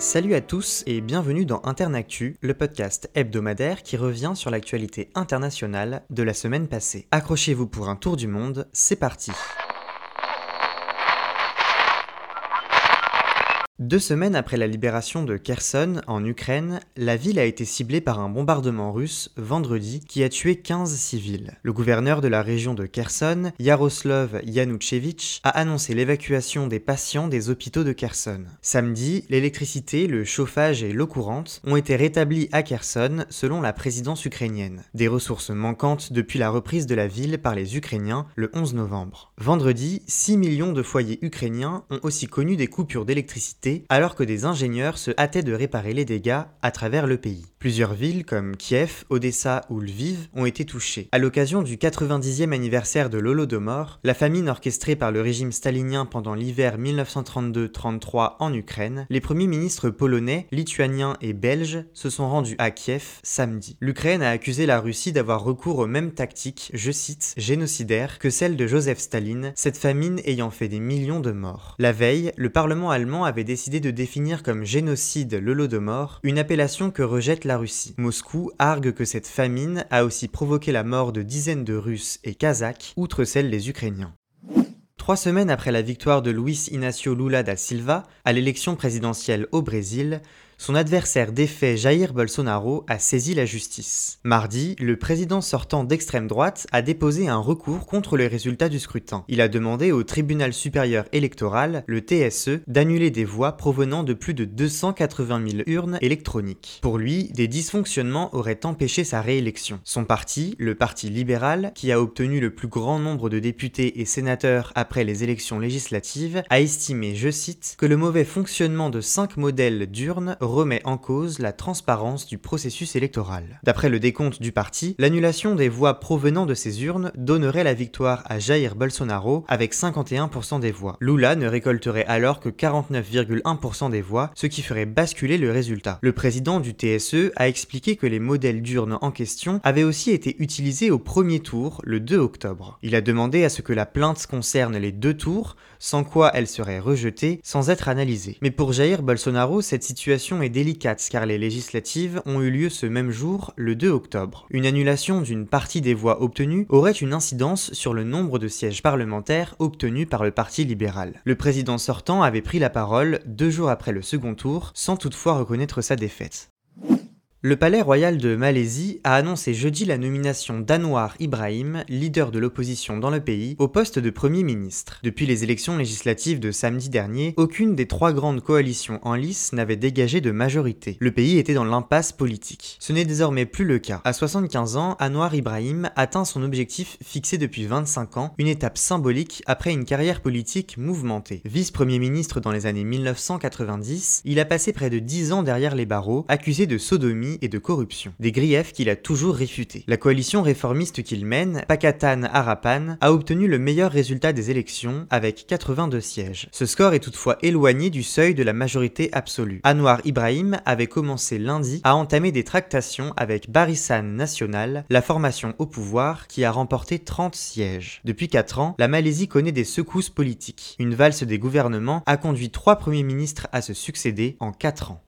Salut à tous et bienvenue dans Internactu, le podcast hebdomadaire qui revient sur l'actualité internationale de la semaine passée. Accrochez-vous pour un tour du monde, c'est parti. Deux semaines après la libération de Kherson, en Ukraine, la ville a été ciblée par un bombardement russe vendredi qui a tué 15 civils. Le gouverneur de la région de Kherson, Yaroslav Yanushevich, a annoncé l'évacuation des patients des hôpitaux de Kherson. Samedi, l'électricité, le chauffage et l'eau courante ont été rétablis à Kherson selon la présidence ukrainienne. Des ressources manquantes depuis la reprise de la ville par les Ukrainiens le 11 novembre. Vendredi, 6 millions de foyers ukrainiens ont aussi connu des coupures d'électricité alors que des ingénieurs se hâtaient de réparer les dégâts à travers le pays. Plusieurs villes comme Kiev, Odessa ou Lviv ont été touchées. À l'occasion du 90e anniversaire de l'Holodomor, la famine orchestrée par le régime stalinien pendant l'hiver 1932-33 en Ukraine, les premiers ministres polonais, lituaniens et belges se sont rendus à Kiev samedi. L'Ukraine a accusé la Russie d'avoir recours aux mêmes tactiques, je cite, génocidaires que celles de Joseph Staline, cette famine ayant fait des millions de morts. La veille, le Parlement allemand avait décidé de définir comme génocide l'Holodomor, une appellation que rejette la Russie. Moscou argue que cette famine a aussi provoqué la mort de dizaines de Russes et Kazakhs, outre celle des Ukrainiens. Trois semaines après la victoire de Luis Inácio Lula da Silva à l'élection présidentielle au Brésil, son adversaire défait Jair Bolsonaro a saisi la justice. Mardi, le président sortant d'extrême droite a déposé un recours contre les résultats du scrutin. Il a demandé au tribunal supérieur électoral, le TSE, d'annuler des voix provenant de plus de 280 000 urnes électroniques. Pour lui, des dysfonctionnements auraient empêché sa réélection. Son parti, le Parti libéral, qui a obtenu le plus grand nombre de députés et sénateurs après les élections législatives, a estimé, je cite, que le mauvais fonctionnement de cinq modèles d'urnes remet en cause la transparence du processus électoral. D'après le décompte du parti, l'annulation des voix provenant de ces urnes donnerait la victoire à Jair Bolsonaro avec 51% des voix. Lula ne récolterait alors que 49,1% des voix, ce qui ferait basculer le résultat. Le président du TSE a expliqué que les modèles d'urnes en question avaient aussi été utilisés au premier tour, le 2 octobre. Il a demandé à ce que la plainte concerne les deux tours, sans quoi elle serait rejetée sans être analysée. Mais pour Jair Bolsonaro, cette situation est délicate car les législatives ont eu lieu ce même jour, le 2 octobre. Une annulation d'une partie des voix obtenues aurait une incidence sur le nombre de sièges parlementaires obtenus par le Parti libéral. Le président sortant avait pris la parole deux jours après le second tour, sans toutefois reconnaître sa défaite. Le Palais royal de Malaisie a annoncé jeudi la nomination d'Anwar Ibrahim, leader de l'opposition dans le pays, au poste de Premier ministre. Depuis les élections législatives de samedi dernier, aucune des trois grandes coalitions en lice n'avait dégagé de majorité. Le pays était dans l'impasse politique. Ce n'est désormais plus le cas. À 75 ans, Anwar Ibrahim atteint son objectif fixé depuis 25 ans, une étape symbolique après une carrière politique mouvementée. Vice-premier ministre dans les années 1990, il a passé près de 10 ans derrière les barreaux, accusé de sodomie et de corruption, des griefs qu'il a toujours réfutés. La coalition réformiste qu'il mène, Pakatan Harapan, a obtenu le meilleur résultat des élections avec 82 sièges. Ce score est toutefois éloigné du seuil de la majorité absolue. Anwar Ibrahim avait commencé lundi à entamer des tractations avec Barisan National, la formation au pouvoir qui a remporté 30 sièges. Depuis 4 ans, la Malaisie connaît des secousses politiques. Une valse des gouvernements a conduit trois premiers ministres à se succéder en 4 ans.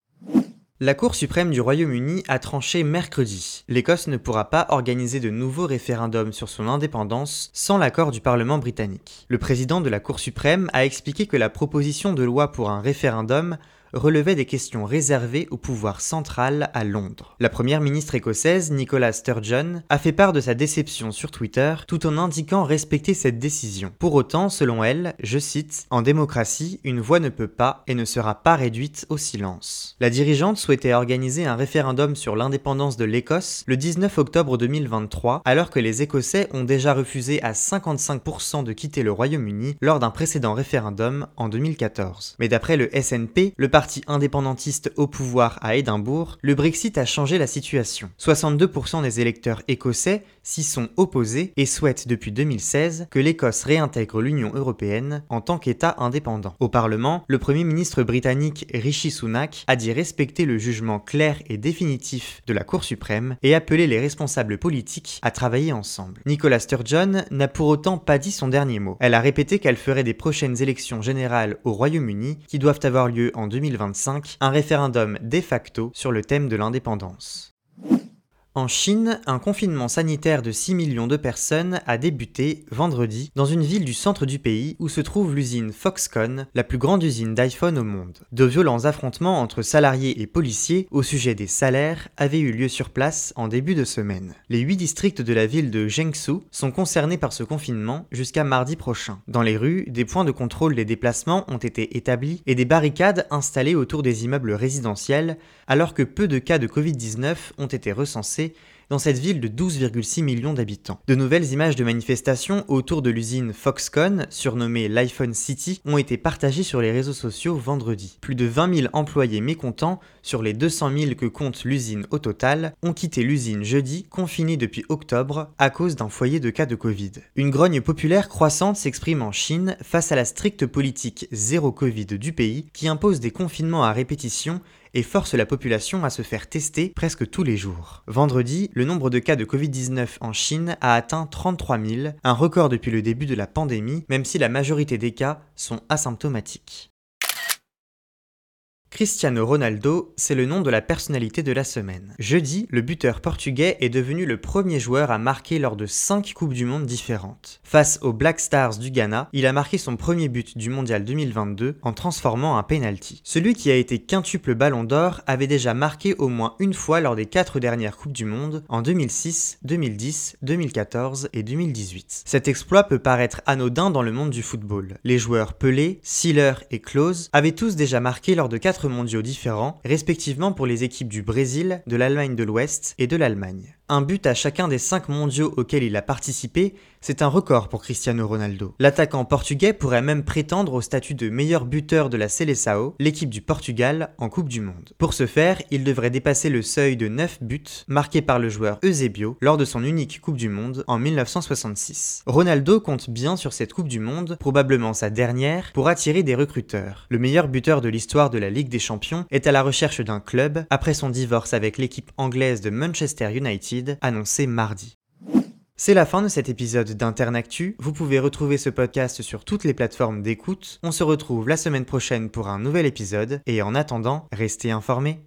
La Cour suprême du Royaume-Uni a tranché mercredi. L'Écosse ne pourra pas organiser de nouveaux référendums sur son indépendance sans l'accord du Parlement britannique. Le président de la Cour suprême a expliqué que la proposition de loi pour un référendum relevait des questions réservées au pouvoir central à Londres. La première ministre écossaise, Nicola Sturgeon, a fait part de sa déception sur Twitter tout en indiquant respecter cette décision. Pour autant, selon elle, je cite, En démocratie, une voix ne peut pas et ne sera pas réduite au silence. La dirigeante souhaitait organiser un référendum sur l'indépendance de l'Écosse le 19 octobre 2023, alors que les Écossais ont déjà refusé à 55% de quitter le Royaume-Uni lors d'un précédent référendum en 2014. Mais d'après le SNP, le parti indépendantiste au pouvoir à Édimbourg, le Brexit a changé la situation. 62% des électeurs écossais s'y sont opposés et souhaitent depuis 2016 que l'Écosse réintègre l'Union européenne en tant qu'État indépendant. Au Parlement, le Premier ministre britannique Rishi Sunak a dit respecter le jugement clair et définitif de la Cour suprême et appeler les responsables politiques à travailler ensemble. Nicola Sturgeon n'a pour autant pas dit son dernier mot. Elle a répété qu'elle ferait des prochaines élections générales au Royaume-Uni qui doivent avoir lieu en 2020 2025 un référendum de facto sur le thème de l'indépendance. En Chine, un confinement sanitaire de 6 millions de personnes a débuté vendredi dans une ville du centre du pays où se trouve l'usine Foxconn, la plus grande usine d'iPhone au monde. De violents affrontements entre salariés et policiers au sujet des salaires avaient eu lieu sur place en début de semaine. Les 8 districts de la ville de Zhengzhou sont concernés par ce confinement jusqu'à mardi prochain. Dans les rues, des points de contrôle des déplacements ont été établis et des barricades installées autour des immeubles résidentiels alors que peu de cas de Covid-19 ont été recensés dans cette ville de 12,6 millions d'habitants. De nouvelles images de manifestations autour de l'usine Foxconn, surnommée l'iPhone City, ont été partagées sur les réseaux sociaux vendredi. Plus de 20 000 employés mécontents, sur les 200 000 que compte l'usine au total, ont quitté l'usine jeudi, confinée depuis octobre, à cause d'un foyer de cas de Covid. Une grogne populaire croissante s'exprime en Chine face à la stricte politique zéro Covid du pays qui impose des confinements à répétition et force la population à se faire tester presque tous les jours. Vendredi, le nombre de cas de Covid-19 en Chine a atteint 33 000, un record depuis le début de la pandémie, même si la majorité des cas sont asymptomatiques. Cristiano Ronaldo, c'est le nom de la personnalité de la semaine. Jeudi, le buteur portugais est devenu le premier joueur à marquer lors de 5 Coupes du Monde différentes. Face aux Black Stars du Ghana, il a marqué son premier but du Mondial 2022 en transformant un penalty. Celui qui a été quintuple ballon d'or avait déjà marqué au moins une fois lors des 4 dernières Coupes du Monde en 2006, 2010, 2014 et 2018. Cet exploit peut paraître anodin dans le monde du football. Les joueurs Pelé, Sealer et Klose avaient tous déjà marqué lors de 4 mondiaux différents, respectivement pour les équipes du Brésil, de l'Allemagne de l'Ouest et de l'Allemagne. Un but à chacun des 5 mondiaux auxquels il a participé, c'est un record pour Cristiano Ronaldo. L'attaquant portugais pourrait même prétendre au statut de meilleur buteur de la Seleção, l'équipe du Portugal, en Coupe du Monde. Pour ce faire, il devrait dépasser le seuil de 9 buts marqués par le joueur Eusebio lors de son unique Coupe du Monde en 1966. Ronaldo compte bien sur cette Coupe du Monde, probablement sa dernière, pour attirer des recruteurs. Le meilleur buteur de l'histoire de la Ligue des Champions est à la recherche d'un club après son divorce avec l'équipe anglaise de Manchester United annoncé mardi. C'est la fin de cet épisode d'Internactu. Vous pouvez retrouver ce podcast sur toutes les plateformes d'écoute. On se retrouve la semaine prochaine pour un nouvel épisode et en attendant, restez informés.